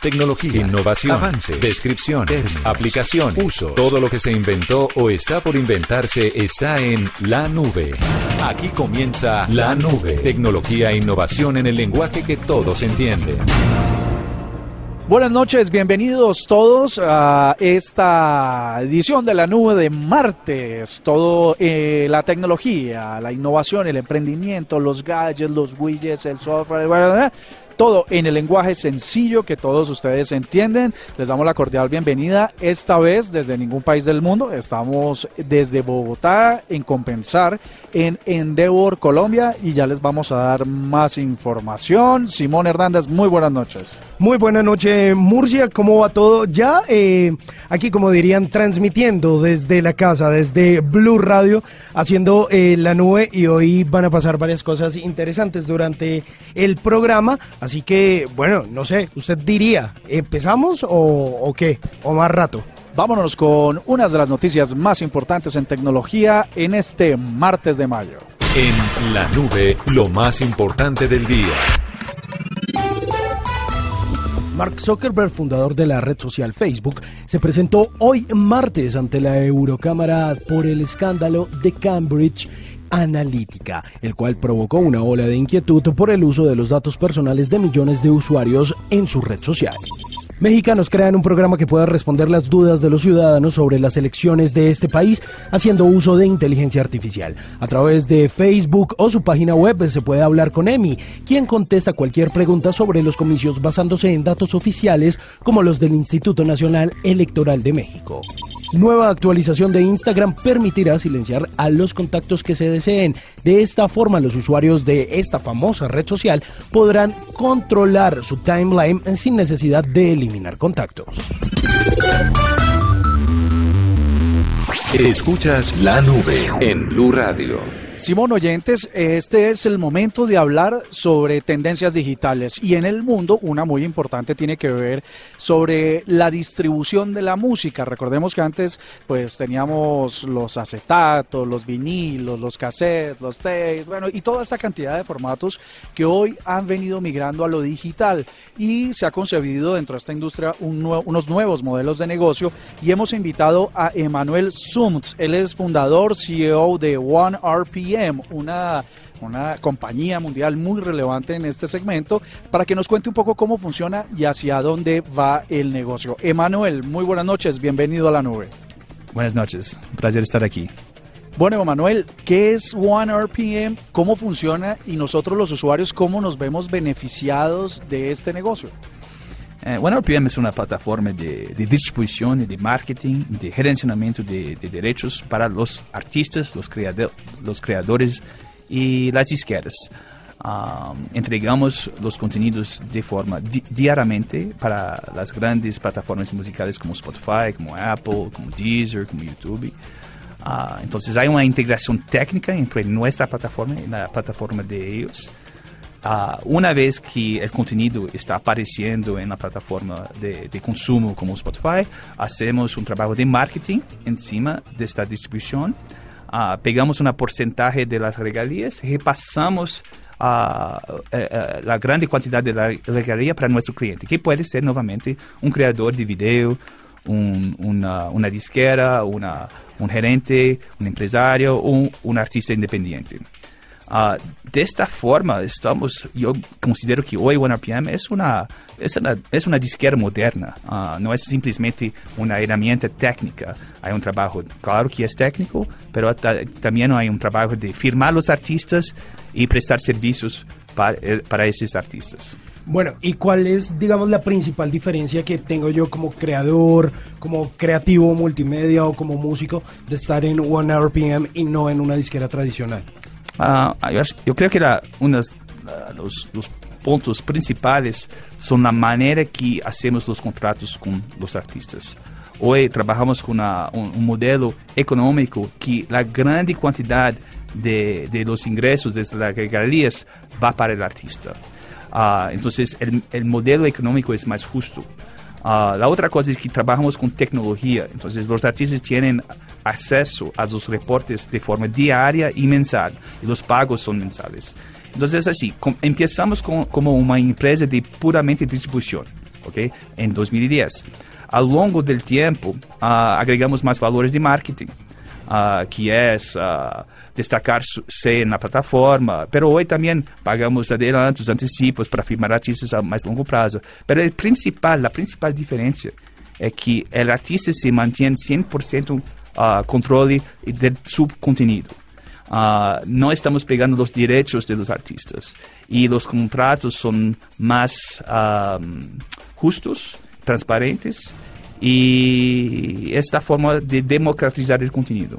tecnología, innovación, avance, descripción, aplicación, uso. Todo lo que se inventó o está por inventarse está en la nube. Aquí comienza la nube. Tecnología e innovación en el lenguaje que todos entienden. Buenas noches, bienvenidos todos a esta edición de la nube de martes. Todo eh, la tecnología, la innovación, el emprendimiento, los gadgets, los widgets, el software, todo en el lenguaje sencillo que todos ustedes entienden. Les damos la cordial bienvenida. Esta vez desde ningún país del mundo. Estamos desde Bogotá en Compensar, en Endeavor, Colombia. Y ya les vamos a dar más información. Simón Hernández, muy buenas noches. Muy buenas noches, Murcia. ¿Cómo va todo? Ya eh, aquí, como dirían, transmitiendo desde la casa, desde Blue Radio, haciendo eh, la nube. Y hoy van a pasar varias cosas interesantes durante el programa. Que, bueno, no sé, usted diría, ¿empezamos o, qué? ¿O más rato? Vámonos con unas de las noticias más importantes en tecnología en este martes de mayo. En la nube, lo más importante del día. Mark Zuckerberg, fundador de la red social Facebook, se presentó hoy martes ante la Eurocámara por el escándalo de Cambridge analítica, el cual provocó una ola de inquietud por el uso de los datos personales de millones de usuarios en su red social. Mexicanos crean un programa que pueda responder las dudas de los ciudadanos sobre las elecciones de este país haciendo uso de inteligencia artificial. A través de Facebook o su página web se puede hablar con Emi, quien contesta cualquier pregunta sobre los comicios basándose en datos oficiales como los del Instituto Nacional Electoral de México. Nueva actualización de Instagram permitirá silenciar a los contactos que se deseen. De esta forma, los usuarios de esta famosa red social podrán controlar su timeline sin necesidad de eliminar contactos. Escuchas la nube en Blue Radio. Simón Oyentes, este es el momento de hablar sobre tendencias digitales y en el mundo una muy importante tiene que ver sobre la distribución de la música. Recordemos que antes pues teníamos los acetatos, los vinilos, los cassettes, los tapes, bueno, y toda esta cantidad de formatos que hoy han venido migrando a lo digital y se ha concebido dentro de esta industria unos nuevos modelos de negocio y hemos invitado a Emanuel Sumts, él es fundador, CEO de One RP una una compañía mundial muy relevante en este segmento, para que nos cuente un poco cómo funciona y hacia dónde va el negocio. Emanuel, muy buenas noches, bienvenido a la nube. Buenas noches, un placer estar aquí. Bueno, Emanuel, ¿qué es OneRPM? ¿Cómo funciona? Y nosotros los usuarios, ¿cómo nos vemos beneficiados de este negocio? Eh, OneRPM es una plataforma de, distribución y de marketing, de gerenciamiento de, derechos para los artistas, los, los creadores y las disqueras. entregamos los contenidos de forma diariamente para las grandes plataformas musicales como Spotify, como Apple, como Deezer, como YouTube. Ah, entonces hay una integración técnica entre nuestra plataforma y la plataforma de ellos. Uh, una vez que el contenido está apareciendo en la plataforma de, de, consumo como Spotify, hacemos un trabajo de marketing encima de esta distribución. Uh, pegamos una porcentaje de las regalías, repasamos uh, la grande cantidad de la regalía para nuestro cliente, que puede ser nuevamente un creador de video, un, una, una, disquera, una, un gerente, un empresario o un artista independiente. Uh, de esta forma, estamos, yo considero que hoy OneRPM es una, es una, es una disquera moderna, uh, no es simplemente una herramienta técnica. Hay un trabajo, claro que es técnico, pero también hay un trabajo de firmar los artistas y prestar servicios para, eh, para esos artistas. Bueno, ¿y cuál es, digamos, la principal diferencia que tengo yo como creador, como creativo multimedia o como músico de estar en OneRPM y no en una disquera tradicional? Uh, yo, creo que la, unos, uh, los, los, pontos principales son la manera que hacemos los contratos con los artistas. Hoy trabajamos con una, un, un, modelo económico que la grande cantidad de, de los ingresos desde las regalías va para el artista. Uh, entonces el, el, modelo económico es más justo. Uh, la otra cosa es que trabajamos con tecnología, entonces los artistas tienen acceso a los reportes de forma diaria y mensal, y los pagos son mensales. Entonces, así, com empezamos como una empresa de puramente distribución. ¿ok? En 2010. Ao longo del tiempo, uh, agregamos más valores de marketing, uh, que es uh, destacar-se na plataforma. Pero hoje também pagamos adelantos, antecipos para firmar artistas a mais longo prazo. O principal, a principal diferença é que o artista se mantém 100% uh, controle de seu conteúdo. Uh, não estamos pegando os direitos dos artistas e os contratos mais uh, justos transparentes y esta forma de democratizar el contenido.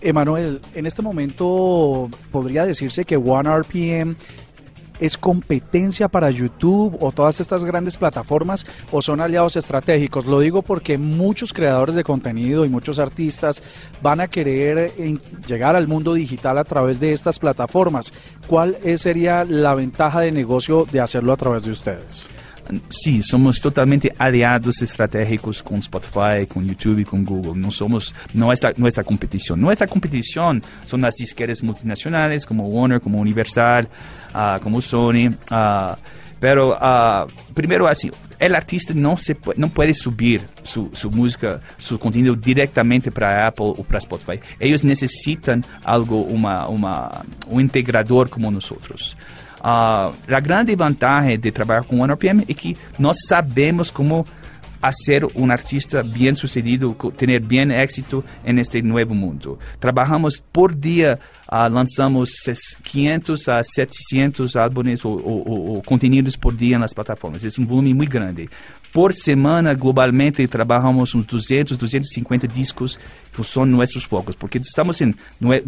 Emanuel, en este momento podría decirse que OneRPM es competencia para YouTube o todas estas grandes plataformas o son aliados estratégicos. Lo digo porque muchos creadores de contenido y muchos artistas van a querer llegar al mundo digital a través de estas plataformas. ¿Cuál sería la ventaja de negocio de hacerlo a través de ustedes? Sim, somos totalmente aliados estratégicos com Spotify, com YouTube, com Google. Não somos nossa nossa competição. Nossa competição são as disqueras multinacionais como Warner, como Universal, uh, como Sony. Uh, pero uh, primeiro assim, o artista não se não pode subir sua, sua música, seu conteúdo diretamente para Apple ou para Spotify. Eles necessitam algo, uma, uma um integrador como nós outros. Uh, a grande vantagem de trabalhar com OneRPM é que nós sabemos como ser um artista bem sucedido, ter bem êxito neste novo mundo. Trabalhamos por dia, uh, lançamos 500 a 700 álbuns ou, ou, ou, conteúdos por dia nas plataformas. É um volume muito grande. Por semana, globalmente, trabalhamos uns 200, 250 discos que são nossos focos, porque estamos em,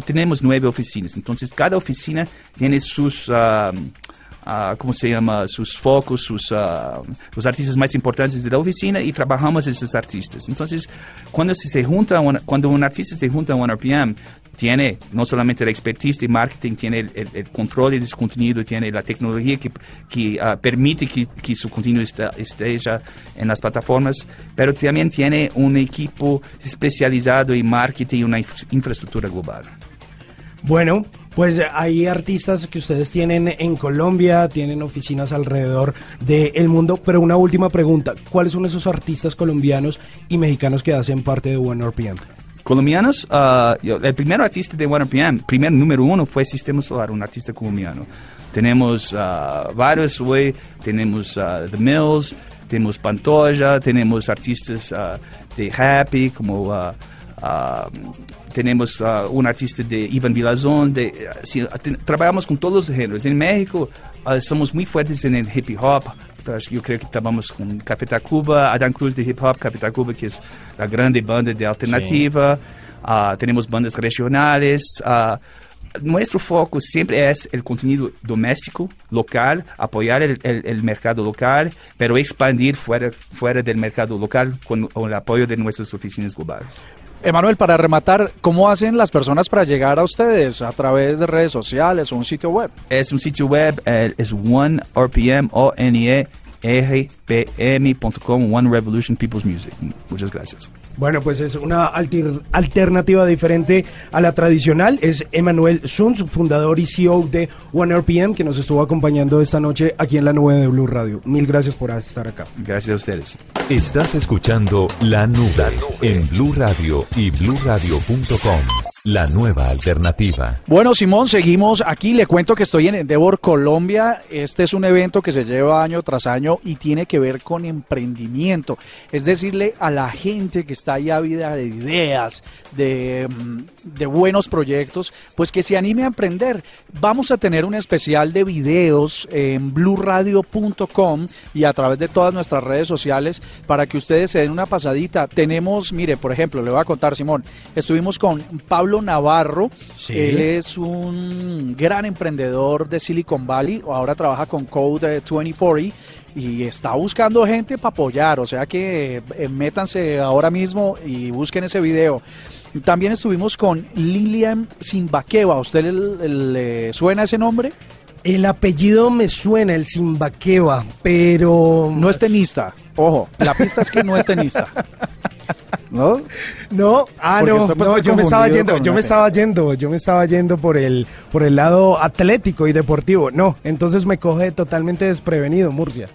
temos nove oficinas. Então, cada oficina tem seus... Uh, Uh, como se chama, seus focos, sus, uh, os artistas mais importantes da oficina e trabalhamos esses artistas. Então, quando se junta, quando um artista se junta a um RPM, tiene no solamente la expertise de marketing, tiene el, el, control de su contenido, tiene la tecnología que, que uh, permite que, que, su contenido está, esté en las plataformas, pero también tiene un equipo especializado en marketing y una infraestructura global. Bueno, pues hay artistas que ustedes tienen en Colombia, tienen oficinas alrededor del mundo, pero una última pregunta, ¿cuáles son esos artistas colombianos y mexicanos que hacen parte de OneRPM? Colombianos, uh, el primer artista de OneRPM, primer número uno fue Sistema Solar, un artista colombiano. Tenemos uh, varios hoy, tenemos uh, The Mills, tenemos Pantoja, tenemos artistas de Happy, como tenemos un artista de Ivan Vilazón, trabajamos con todos los géneros. En México somos muy fuertes en el hip hop, eu creio que estávamos com Café Tacuba, Adam Cruz de hip hop, Café Tacuba, que é a grande banda de alternativa. Uh, temos bandas regionais. Uh, nuestro foco siempre es el contenido doméstico, local, apoyar el, el, el, mercado local, pero expandir fuera, fuera del mercado local con, con el apoyo de nuestras oficinas globales. Emanuel, para rematar, ¿cómo hacen las personas para llegar a ustedes? ¿A través de redes sociales o un sitio web? Es un sitio web, eh, es OneRPM, O-N-E, rpm.com, One Revolution People's Music. Muchas gracias. Bueno, pues es una alternativa diferente a la tradicional. Es Emanuel Sunz, fundador y CEO de OneRPM, que nos estuvo acompañando esta noche aquí en la nube de Blue Radio. Mil gracias por estar acá. Gracias a ustedes. Estás escuchando La Nube, en Blue Radio y bluradio.com. La nueva alternativa. Bueno, Simón, seguimos aquí. Le cuento que estoy en Endeavor, Colombia. Este es un evento que se lleva año tras año y tiene que ver con emprendimiento. Es decirle a la gente que está ahí ávida de ideas, de, mm, de buenos proyectos, pues que se anime a emprender. Vamos a tener un especial de videos en blurradio.com y a través de todas nuestras redes sociales para que ustedes se den una pasadita. Tenemos, mire, por ejemplo, le voy a contar, Simón, estuvimos con Pablo Navarro. Él es un gran emprendedor de Silicon Valley. Ahora trabaja con Code 2040 y está buscando gente para apoyar. O sea que eh, métanse ahora mismo y busquen ese video. También estuvimos con Lilian Simbaqueva. ¿A usted le, suena ese nombre? El apellido me suena, el Simbaqueva, pero... No es tenista. Ojo, la pista es que no es tenista. ¿No? No, ah, no, no, yo me estaba yendo, yo me estaba yendo, yo me estaba yendo por el, por el lado atlético y deportivo. No, entonces me coge totalmente desprevenido Murcia.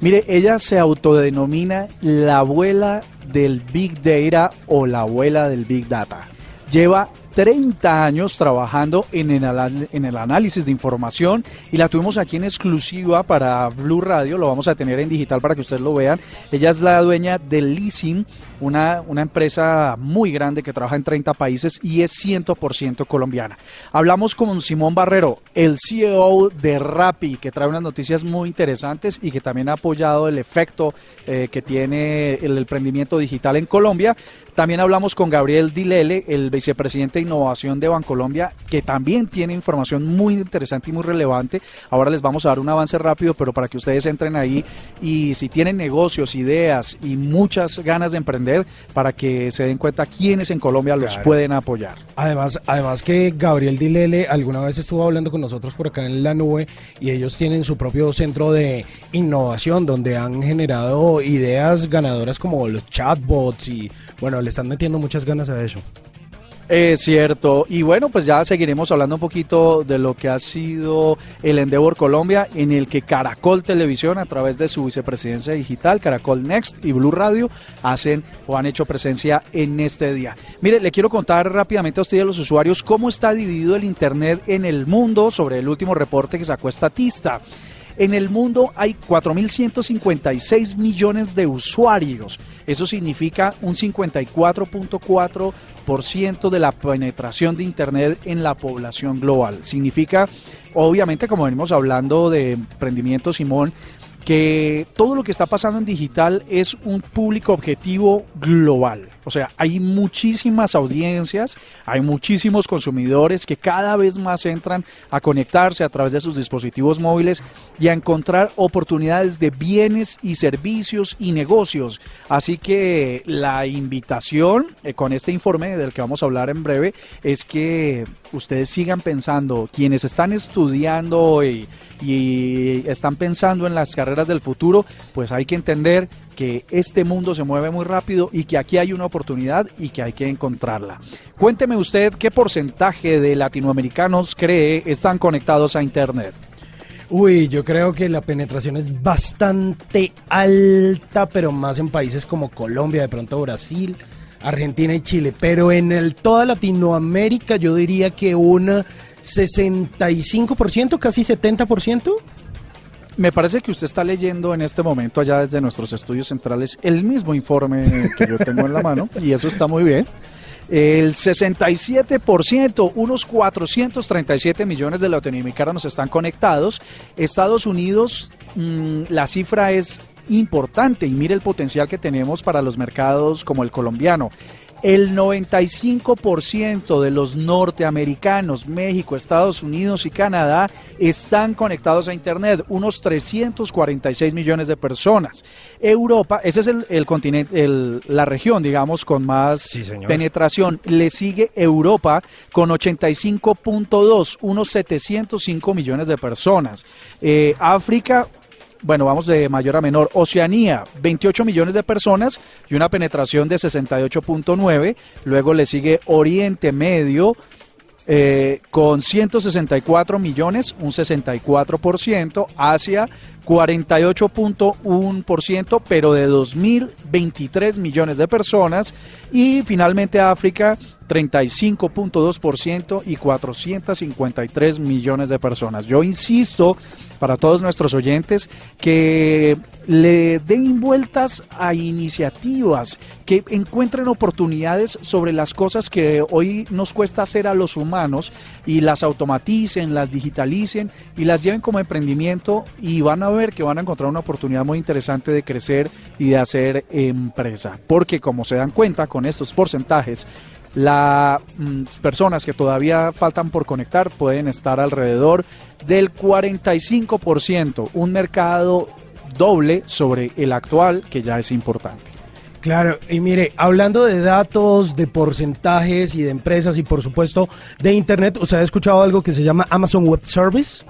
Mire, ella se autodenomina la abuela del Big Data o la abuela del Big Data. Lleva 30 años trabajando en el, en el análisis de información y la tuvimos aquí en exclusiva para Blue Radio, lo vamos a tener en digital para que ustedes lo vean. Ella es la dueña de Leasing, una, una empresa muy grande que trabaja en 30 países y es 100% colombiana. Hablamos con Simón Barrero, el CEO de Rappi, que trae unas noticias muy interesantes y que también ha apoyado el efecto eh, que tiene el emprendimiento digital en Colombia. También hablamos con Gabriel Dilele, el vicepresidente de Innovación de Bancolombia, que también tiene información muy interesante y muy relevante. Ahora les vamos a dar un avance rápido, pero para que ustedes entren ahí y si tienen negocios, ideas y muchas ganas de emprender, para que se den cuenta quiénes en Colombia los pueden apoyar. Además, además que Gabriel Dilele alguna vez estuvo hablando con nosotros por acá en la nube y ellos tienen su propio centro de innovación donde han generado ideas ganadoras como los chatbots y bueno, le están metiendo muchas ganas a eso. Es cierto. Y bueno, pues ya seguiremos hablando un poquito de lo que ha sido el Endeavor Colombia, en el que Caracol Televisión, a través de su vicepresidencia digital, Caracol Next y Blue Radio, hacen o han hecho presencia en este día. Mire, le quiero contar rápidamente a usted y a los usuarios cómo está dividido el Internet en el mundo sobre el último reporte que sacó Estatista. En el mundo hay 4.156 millones de usuarios. Eso significa un 54.4% de la penetración de Internet en la población global. Significa, obviamente, como venimos hablando de emprendimiento, Simón, que todo lo que está pasando en digital es un público objetivo global. O sea, hay muchísimas audiencias, hay muchísimos consumidores que cada vez más entran a conectarse a través de sus dispositivos móviles y a encontrar oportunidades de bienes y servicios y negocios. Así que la invitación eh, con este informe del que vamos a hablar en breve es que ustedes sigan pensando, quienes están estudiando y, y están pensando en las carreras del futuro, pues hay que entender que este mundo se mueve muy rápido y que aquí hay una oportunidad y que hay que encontrarla. Cuénteme usted qué porcentaje de latinoamericanos cree están conectados a Internet. Uy, yo creo que la penetración es bastante alta, pero más en países como Colombia, de pronto Brasil, Argentina y Chile. Pero en el, toda Latinoamérica yo diría que un 65%, casi 70%. Me parece que usted está leyendo en este momento allá desde nuestros estudios centrales el mismo informe que yo tengo en la mano y eso está muy bien. El 67%, unos 437 millones de latinoamericanos están conectados. Estados Unidos, mm, la cifra es importante y mire el potencial que tenemos para los mercados como el colombiano. El 95% de los norteamericanos, México, Estados Unidos y Canadá, están conectados a Internet, unos 346 millones de personas. Europa, ese es el, continente, la región, digamos, con más penetración. Le sigue Europa con 85.2, unos 705 millones de personas. Eh, África, bueno, vamos de mayor a menor. Oceanía, 28 millones de personas y una penetración de 68.9. Luego le sigue Oriente Medio, eh, con 164 millones, un 64%, Asia 48.1%, pero de 2.023 millones de personas, y finalmente África 35.2% y 453 millones de personas. Yo insisto para todos nuestros oyentes que le den vueltas a iniciativas, que encuentren oportunidades sobre las cosas que hoy nos cuesta hacer a los humanos y las automaticen, las digitalicen y las lleven como emprendimiento y van a ver que van a encontrar una oportunidad muy interesante de crecer y de hacer empresa. Porque como se dan cuenta con estos porcentajes, las mm, personas que todavía faltan por conectar pueden estar alrededor del 45%, un mercado doble sobre el actual que ya es importante. Claro, y mire, hablando de datos, de porcentajes y de empresas y por supuesto de Internet, ¿usted ha escuchado algo que se llama Amazon Web Service?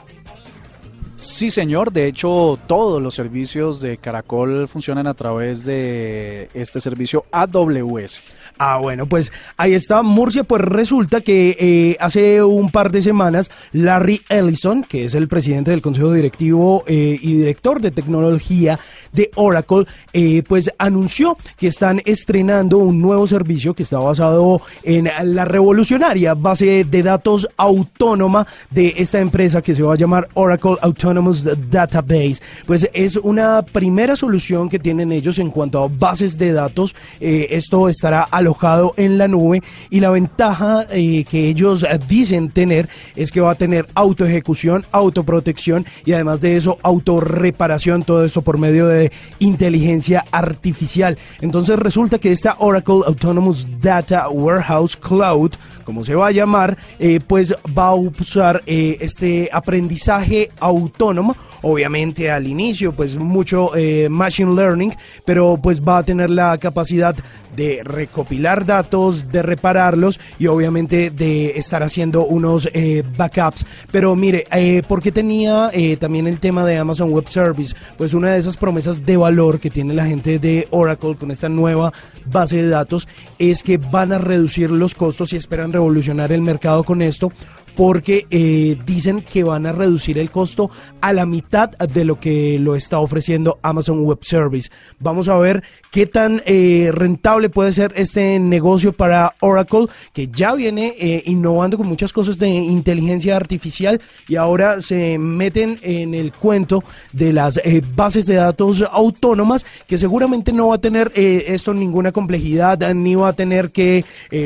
Sí, señor. De hecho, todos los servicios de Caracol funcionan a través de este servicio AWS. Ah, bueno, pues ahí está Murcia. Pues resulta que eh, hace un par de semanas Larry Ellison, que es el presidente del Consejo Directivo eh, y director de tecnología de Oracle, eh, pues anunció que están estrenando un nuevo servicio que está basado en la revolucionaria base de datos autónoma de esta empresa que se va a llamar Oracle Autonomous Database, pues es una primera solución que tienen ellos en cuanto a bases de datos. Esto estará alojado en la nube y la ventaja eh, que ellos dicen tener es que va a tener autoejecución, autoprotección y además de eso autorreparación, todo esto por medio de inteligencia artificial. Entonces resulta que esta Oracle Autonomous Data Warehouse Cloud, como se va a llamar, eh, pues va a usar este aprendizaje autónomo obviamente al inicio pues mucho eh, machine learning, pero pues va a tener la capacidad de recopilar datos, de repararlos y obviamente de estar haciendo unos eh, backups. Pero mire, eh, ¿por qué tenía eh, también el tema de Amazon Web Service? Pues una de esas promesas de valor que tiene la gente de Oracle con esta nueva base de datos es que van a reducir los costos y esperan revolucionar el mercado con esto porque eh, dicen que van a reducir el costo a la mitad de lo que lo está ofreciendo Amazon Web Service. Vamos a ver qué tan eh, rentable puede ser este negocio para Oracle, que ya viene eh, innovando con muchas cosas de inteligencia artificial y ahora se meten en el cuento de las bases de datos autónomas, que seguramente no va a tener esto ninguna complejidad, ni va a tener que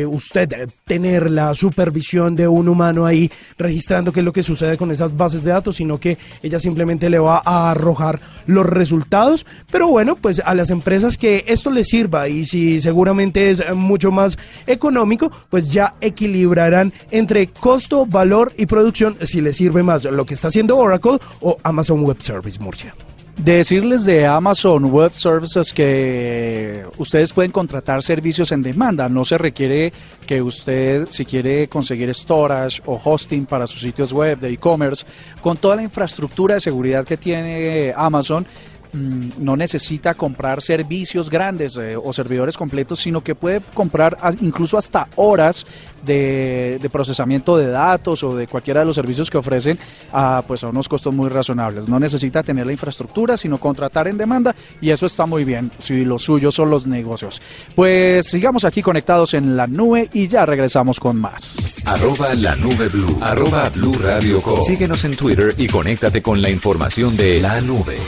usted tener la supervisión de un humano ahí registrando qué es lo que sucede con esas bases de datos, sino que ella simplemente le va a arrojar los resultados. Pero bueno, pues a las empresas que esto les sirva y si seguramente es mucho más económico, pues ya equilibrarán entre costo, valor y producción si les sirve más lo que está haciendo Oracle o Amazon Web Service Murcia. Decirles de Amazon Web Services que ustedes pueden contratar servicios en demanda. No se requiere que usted, si quiere conseguir storage o hosting para sus sitios web de e-commerce, con toda la infraestructura de seguridad que tiene Amazon, Mm, no necesita comprar servicios grandes eh, o servidores completos, sino que puede comprar incluso hasta horas de, procesamiento de datos o de cualquiera de los servicios que ofrecen a, pues a unos costos muy razonables. No necesita tener la infraestructura, sino contratar en demanda y eso está muy bien si lo suyo son los negocios. Pues sigamos aquí conectados en la nube y ya regresamos con más. Arroba la nube blue. Arroba blue radio Síguenos en Twitter y conéctate con la información de la nube.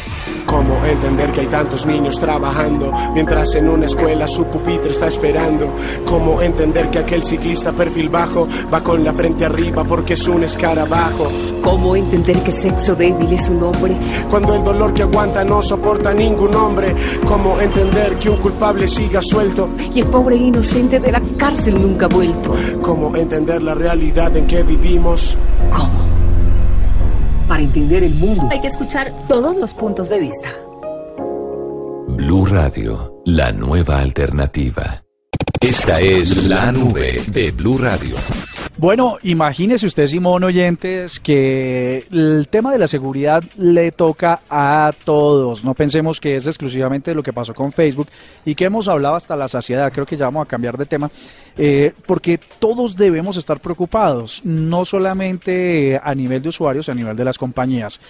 ¿Cómo entender que hay tantos niños trabajando mientras en una escuela su pupitre está esperando? ¿Cómo entender que aquel ciclista perfil bajo va con la frente arriba porque es un escarabajo? ¿Cómo entender que sexo débil es un hombre? Cuando el dolor que aguanta no soporta ningún hombre. ¿Cómo entender que un culpable siga suelto? Y el pobre inocente de la cárcel nunca ha vuelto. ¿Cómo entender la realidad en que vivimos? ¿Cómo? Para entender el mundo hay que escuchar todos los puntos de vista. Blue Radio, la nueva alternativa. Esta es la nube de Blue Radio. Bueno, imagínese usted, Simón Oyentes, que el tema de la seguridad le toca a todos. No pensemos que es exclusivamente lo que pasó con Facebook y que hemos hablado hasta la saciedad. Creo que ya vamos a cambiar de tema, eh, porque todos debemos estar preocupados, no solamente a nivel de usuarios, a nivel de las compañías.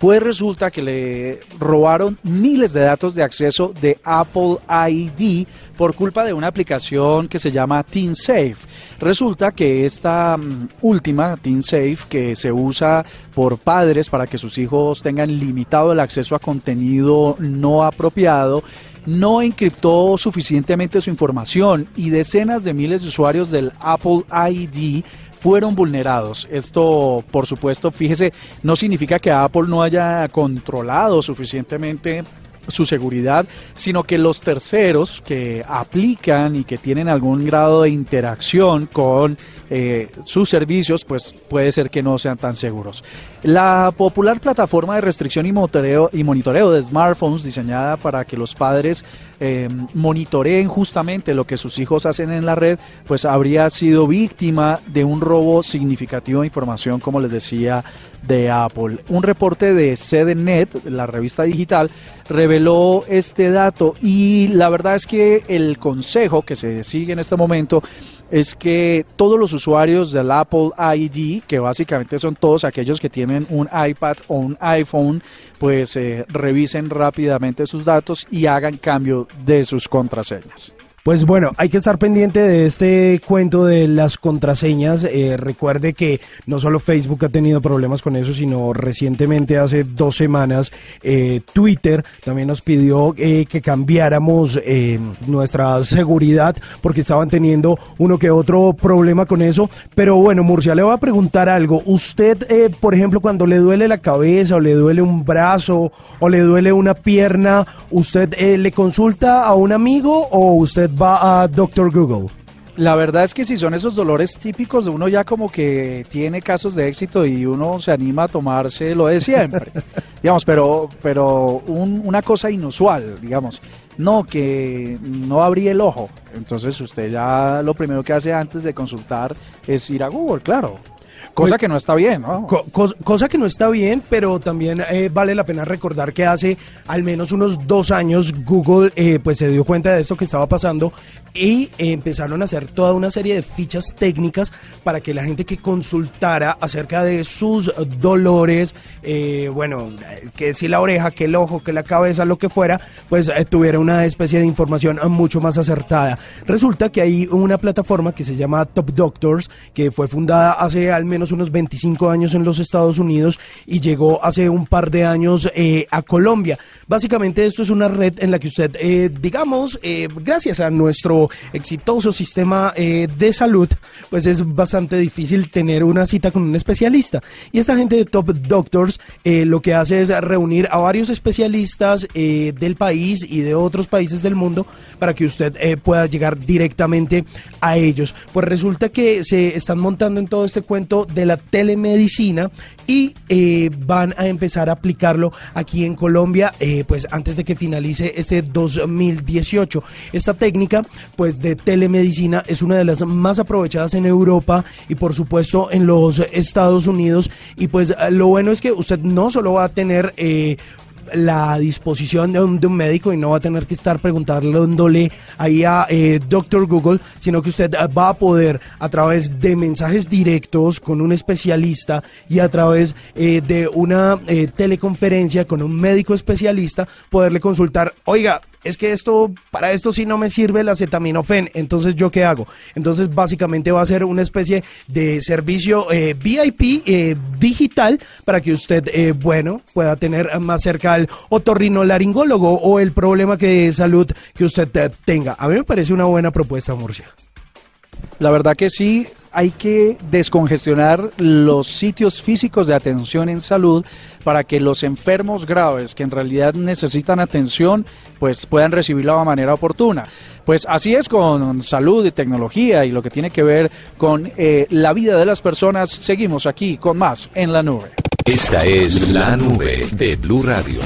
Pues resulta que le robaron miles de datos de acceso de Apple ID por culpa de una aplicación que se llama TeenSafe. Resulta que esta mm, última, TeenSafe, que se usa por padres para que sus hijos tengan limitado el acceso a contenido no apropiado, no encriptó suficientemente su información y decenas de miles de usuarios del Apple ID fueron vulnerados. Esto, por supuesto, fíjese, no significa que Apple no haya controlado suficientemente su seguridad, sino que los terceros que aplican y que tienen algún grado de interacción con eh, sus servicios, pues puede ser que no sean tan seguros. La popular plataforma de restricción y monitoreo, y monitoreo de smartphones diseñada para que los padres eh, monitoreen justamente lo que sus hijos hacen en la red, pues habría sido víctima de un robo significativo de información, como les decía de Apple. Un reporte de CDNet, la revista digital, reveló este dato y la verdad es que el consejo que se sigue en este momento es que todos los usuarios del Apple ID, que básicamente son todos aquellos que tienen un iPad o un iPhone, pues eh, revisen rápidamente sus datos y hagan cambio de sus contraseñas. Pues bueno, hay que estar pendiente de este cuento de las contraseñas. Eh, recuerde que no solo Facebook ha tenido problemas con eso, sino recientemente, hace dos semanas, eh, Twitter también nos pidió eh, que cambiáramos nuestra seguridad porque estaban teniendo uno que otro problema con eso. Pero bueno, Murcia, le voy a preguntar algo. Usted, por ejemplo, cuando le duele la cabeza o le duele un brazo o le duele una pierna, ¿usted le consulta a un amigo o usted va a Doctor Google? La verdad es que si son esos dolores típicos de uno ya como que tiene casos de éxito y uno se anima a tomarse lo de siempre, digamos, pero, pero una cosa inusual, digamos, no, que no abrí el ojo, entonces usted ya lo primero que hace antes de consultar es ir a Google, claro. Cosa que no está bien, ¿no? cosa que no está bien, pero también eh, vale la pena recordar que hace al menos unos dos años Google eh, pues se dio cuenta de esto que estaba pasando y empezaron a hacer toda una serie de fichas técnicas para que la gente que consultara acerca de sus dolores, eh, bueno, que si la oreja, que el ojo, que la cabeza, lo que fuera, pues tuviera una especie de información mucho más acertada. Resulta que hay una plataforma que se llama Top Doctors, que fue fundada hace al menos unos 25 años en los Estados Unidos y llegó hace un par de años eh, a Colombia. Básicamente esto es una red en la que usted, eh, digamos, eh, gracias a nuestro exitoso sistema de salud, pues es bastante difícil tener una cita con un especialista. Y esta gente de Top Doctors lo que hace es reunir a varios especialistas del país y de otros países del mundo para que usted pueda llegar directamente a ellos. Pues resulta que se están montando en todo este cuento de la telemedicina y eh, van a empezar a aplicarlo aquí en Colombia eh, pues antes de que finalice este 2018. Esta técnica pues de telemedicina es una de las más aprovechadas en Europa y por supuesto en los Estados Unidos y pues lo bueno es que usted no solo va a tener eh, la disposición de un, médico y no va a tener que estar preguntándole ahí a eh, Doctor Google, sino que usted va a poder a través de mensajes directos con un especialista y a través eh, de una eh, teleconferencia con un médico especialista poderle consultar, oiga, es que esto, para esto sí no me sirve el acetaminofén, entonces yo qué hago? Entonces básicamente va a ser una especie de servicio eh, VIP eh, digital para que usted, eh, bueno, pueda tener más cerca al otorrinolaringólogo o el problema que de salud que usted tenga. A mí me parece una buena propuesta, Murcia. La verdad que sí, hay que descongestionar los sitios físicos de atención en salud para que los enfermos graves que en realidad necesitan atención pues puedan recibirla de manera oportuna. Pues así es con salud y tecnología y lo que tiene que ver con eh, la vida de las personas. Seguimos aquí con más en la nube. Esta es la nube de Blue Radio.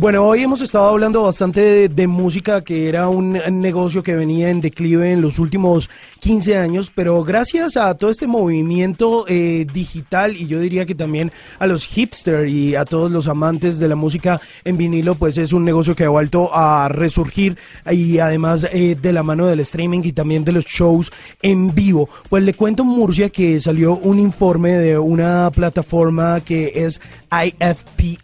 Bueno, hoy hemos estado hablando bastante de, música, que era un negocio que venía en declive en los últimos 15 años, pero gracias a todo este movimiento eh, digital y yo diría que también a los hipsters y a todos los amantes de la música en vinilo, pues es un negocio que ha vuelto a resurgir y además eh, de la mano del streaming y también de los shows en vivo. Pues le cuento Murcia que salió un informe de una plataforma que es IFPI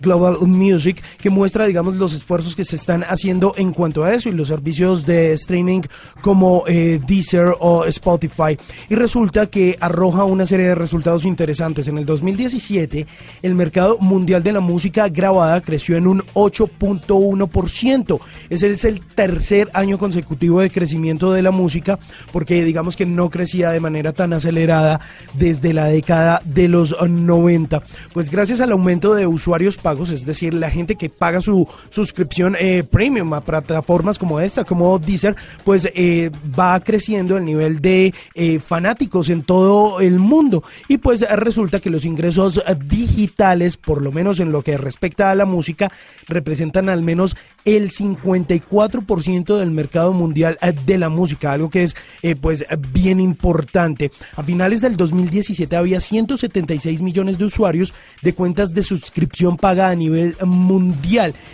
Global Music que muestra, digamos, los esfuerzos que se están haciendo en cuanto a eso y los servicios de streaming como eh, Deezer o Spotify. Y resulta que arroja una serie de resultados interesantes. En el 2017, el mercado mundial de la música grabada creció en un 8.1%. Ese es el tercer año consecutivo de crecimiento de la música, porque digamos que no crecía de manera tan acelerada desde la década de los 90. Pues gracias al aumento de usuarios pagos, es decir, la gente que paga su suscripción eh, premium a plataformas como esta, como Deezer, pues eh, va creciendo el nivel de eh, fanáticos en todo el mundo. Y pues resulta que los ingresos digitales, por lo menos en lo que respecta a la música, representan al menos el 54% del mercado mundial de la música, algo que es pues bien importante. A finales del 2017 había 176 millones de usuarios de cuentas de suscripción paga a nivel mundial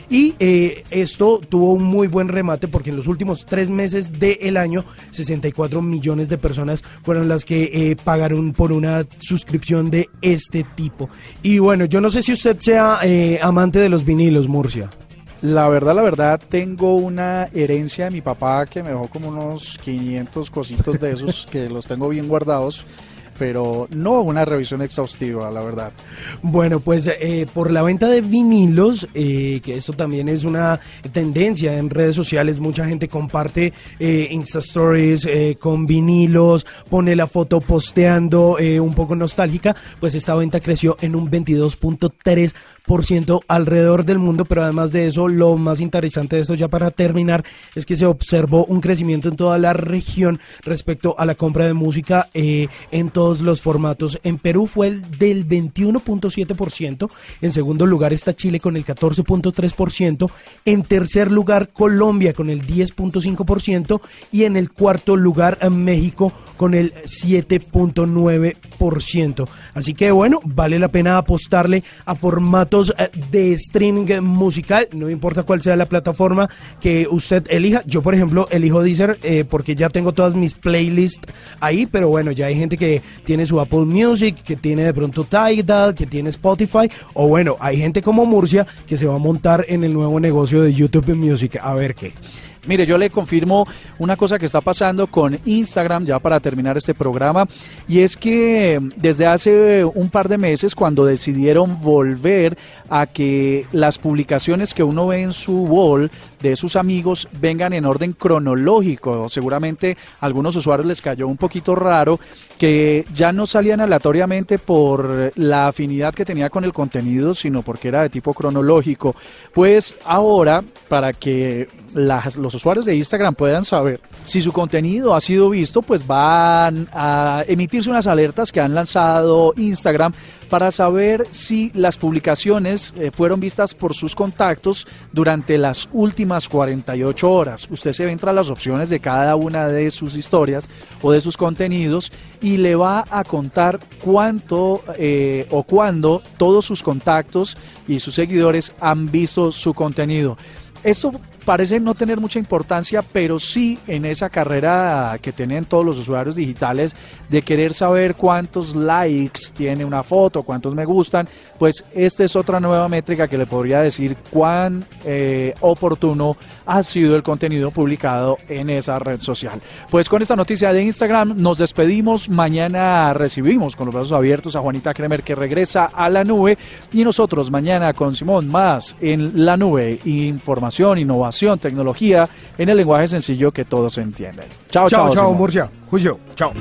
y esto tuvo un muy buen remate porque en los últimos tres meses del año 64 millones de personas fueron las que eh, pagaron por una suscripción de este tipo. Y bueno, yo no sé si usted sea eh, amante de los vinilos, Murcia. La verdad, la verdad, tengo una herencia de mi papá que me dejó como unos 500 cositos de esos que los tengo bien guardados pero no una revisión exhaustiva, la verdad. Bueno, pues eh, por la venta de vinilos, eh, que esto también es una tendencia en redes sociales, mucha gente comparte eh, Insta Stories con vinilos, pone la foto posteando un poco nostálgica, pues esta venta creció en un 22.3% alrededor del mundo, pero además de eso, lo más interesante de esto ya para terminar es que se observó un crecimiento en toda la región respecto a la compra de música en todo los formatos. En Perú fue el del 21.7%, en segundo lugar está Chile con el 14.3%, en tercer lugar Colombia con el 10.5% y en el cuarto lugar México con el 7.9%. Así que bueno, vale la pena apostarle a formatos eh, de streaming musical, no importa cuál sea la plataforma que usted elija. Yo, por ejemplo, elijo Deezer eh, porque ya tengo todas mis playlists ahí, pero bueno, ya hay gente que tiene su Apple Music, que tiene de pronto Tidal, que tiene Spotify, o bueno, hay gente como Murcia que se va a montar en el nuevo negocio de YouTube Music. A ver qué. Mire, yo le confirmo una cosa que está pasando con Instagram ya para terminar este programa y es que desde hace un par de meses cuando decidieron volver a que las publicaciones que uno ve en su wall de sus amigos vengan en orden cronológico. Seguramente a algunos usuarios les cayó un poquito raro que ya no salían aleatoriamente por la afinidad que tenía con el contenido, sino porque era de tipo cronológico. Pues ahora, para que los usuarios de Instagram puedan saber si su contenido ha sido visto, pues van a emitirse unas alertas que han lanzado Instagram para saber si las publicaciones eh, fueron vistas por sus contactos durante las últimas 48 horas. Usted se entra a las opciones de cada una de sus historias o de sus contenidos y le va a contar cuánto eh, o cuándo todos sus contactos y sus seguidores han visto su contenido. Esto parece no tener mucha importancia, pero sí en esa carrera que tienen todos los usuarios digitales de querer saber cuántos likes tiene una foto, cuántos me gustan, pues esta es otra nueva métrica que le podría decir cuán eh, oportuno ha sido el contenido publicado en esa red social. Pues con esta noticia de Instagram nos despedimos, mañana recibimos con los brazos abiertos a Juanita Kremer que regresa a la nube. Y nosotros mañana con Simón más en la nube, información, innovación tecnología en el lenguaje sencillo que todos entienden. Chao, chao. Chao, chao, Murcia. Juicio. Chao.